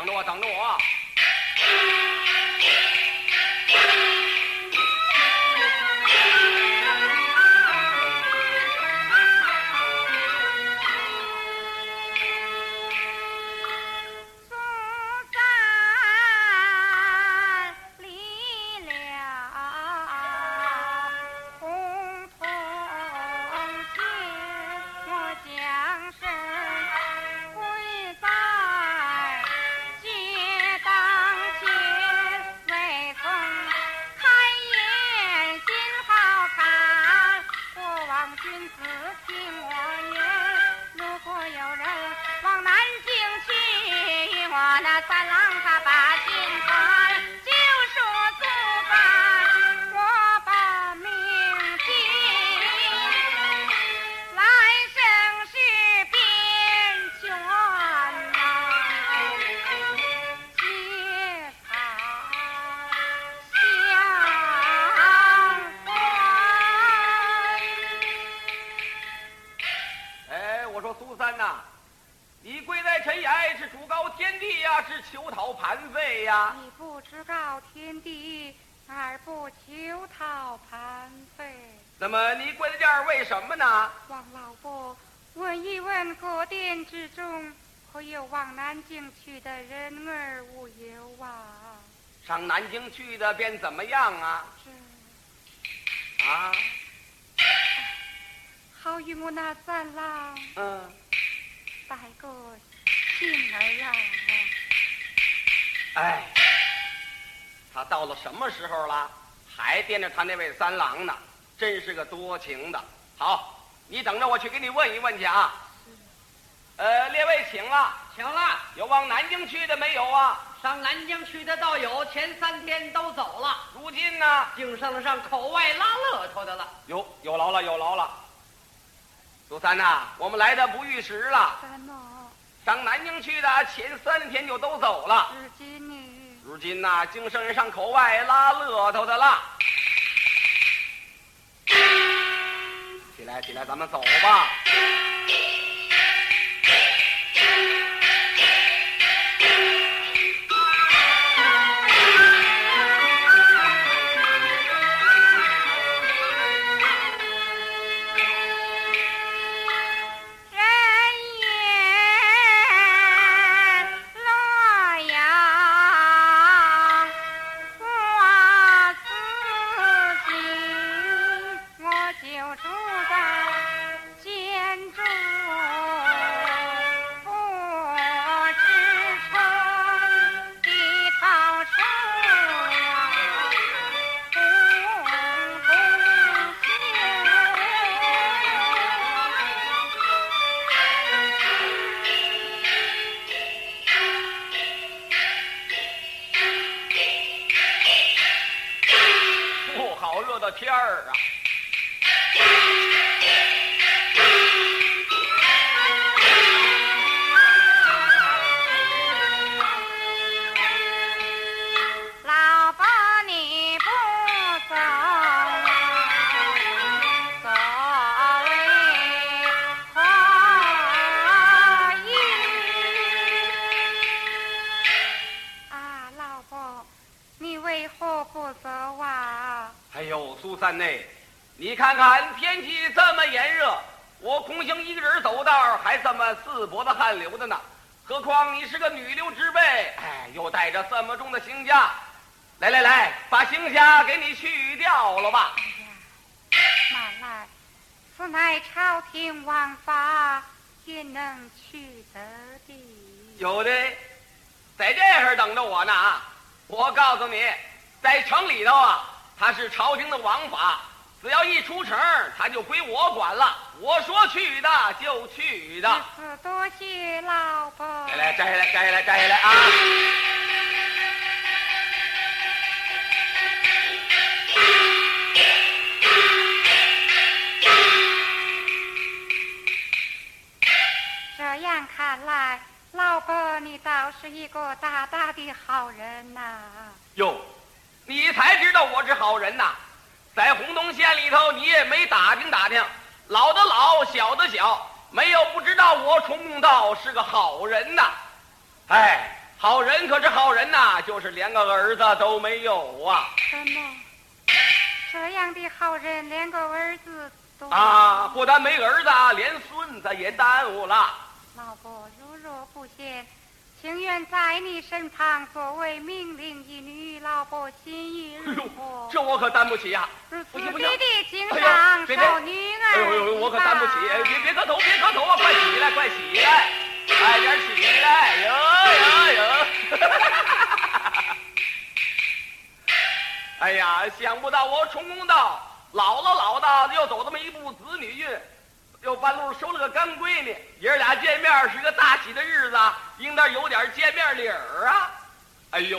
等着我，等着我。那么你跪在这儿为什么呢？王老伯，问一问各殿之中，可有往南京去的人儿无有啊？上南京去的便怎么样啊？是。啊。好与我那三郎。嗯。拜个信儿啊。哎。他到了什么时候了？还惦着他那位三郎呢？真是个多情的。好，你等着，我去给你问一问去啊。呃，列位请了，请了。有往南京去的没有啊？上南京去的倒有，前三天都走了。如今呢，净剩了上口外拉乐头的了。有有劳了，有劳了。苏三呐，我们来的不遇时了。上南京去的前三天就都走了。如今呢？如今呐，净剩上口外拉乐头的了。起来，起来，咱们走吧。天儿啊。你看看天气这么炎热，我空行一个人走道还这么四脖子汗流的呢。何况你是个女流之辈，哎，又带着这么重的行枷。来来来，把行枷给你去掉了吧。慢来，此乃朝廷王法，焉能去得的？有的，在这儿等着我呢啊！我告诉你，在城里头啊，他是朝廷的王法。只要一出城，他就归我管了。我说去的就去的。多谢老伯。摘来，摘下来，摘下来，摘下来啊！这样看来，老伯你倒是一个大大的好人呐。哟，你才知道我是好人呐。在洪洞县里头，你也没打听打听，老的老，小的小，没有不知道我崇公道是个好人呐。哎，好人可是好人呐，就是连个儿子都没有啊！什么这样的好人连个儿子都啊，不但没儿子，连孙子也耽误了。老婆如若不嫌，情愿在你身旁作为命令一女，老伯心意哎呦这我可担不起呀、如此不行不行弟弟经哎上呦别别受女儿哎呦呦呦，我可担不起！哎，别别磕头，别磕头啊！快起来，快起来，快点起来！哟哟哟！哎呀，想不到我冲公道老了老的，又走这么一步子女运，又半路收了个干闺女，爷儿俩见面是个大喜的日子，应当有点见面礼儿啊！哎呦，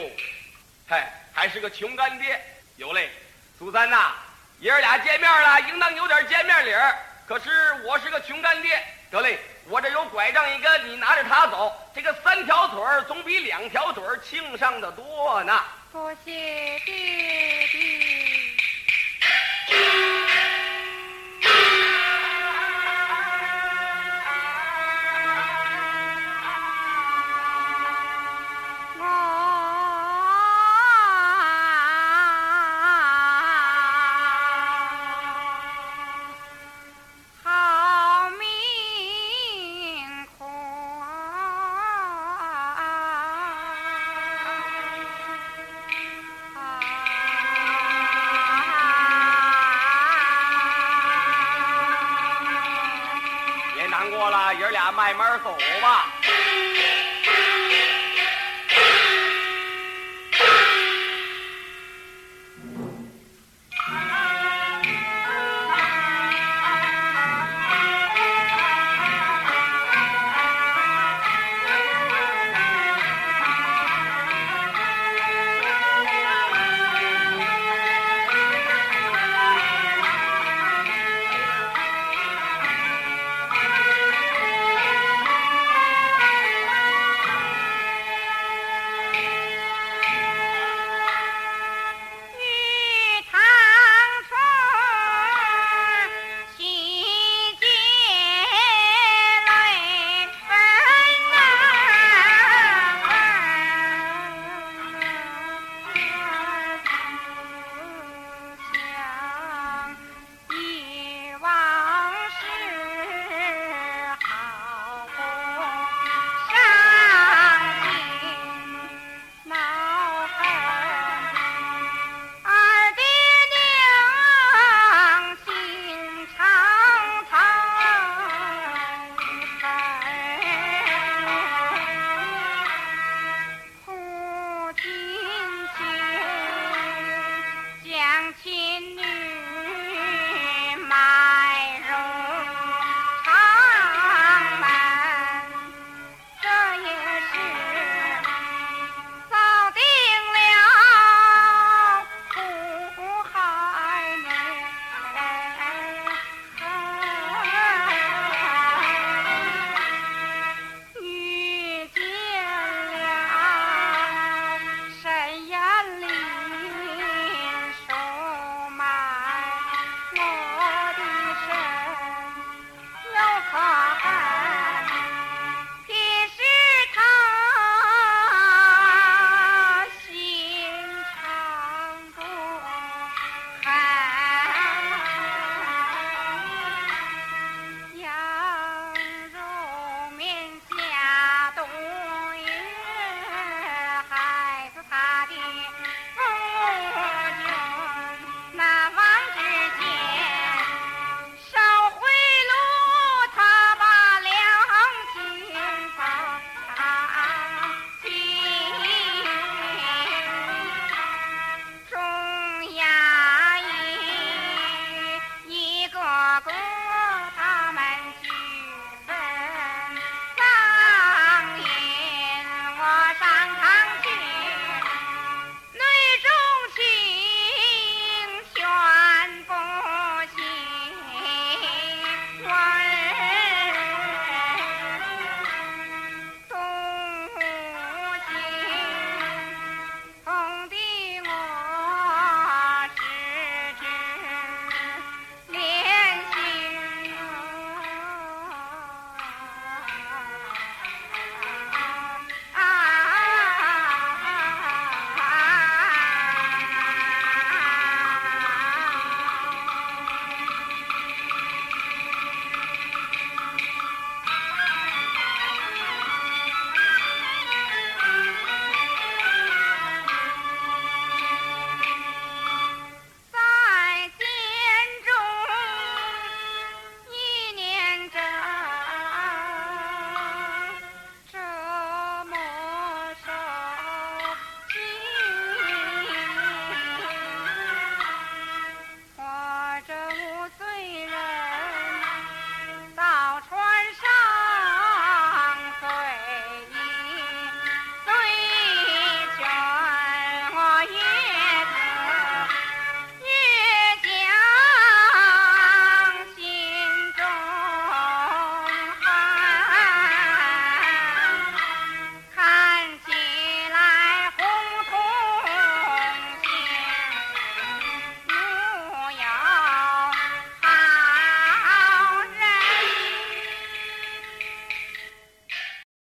嗨，还是个穷干爹，有嘞，苏三呐，爷儿俩见面了，应当有点见面礼儿。可是我是个穷干爹，得嘞，我这有拐杖一根，你拿着它走，这个三条腿儿总比两条腿儿轻上的多呢。多谢爹爹。难过了，爷俩慢慢走吧。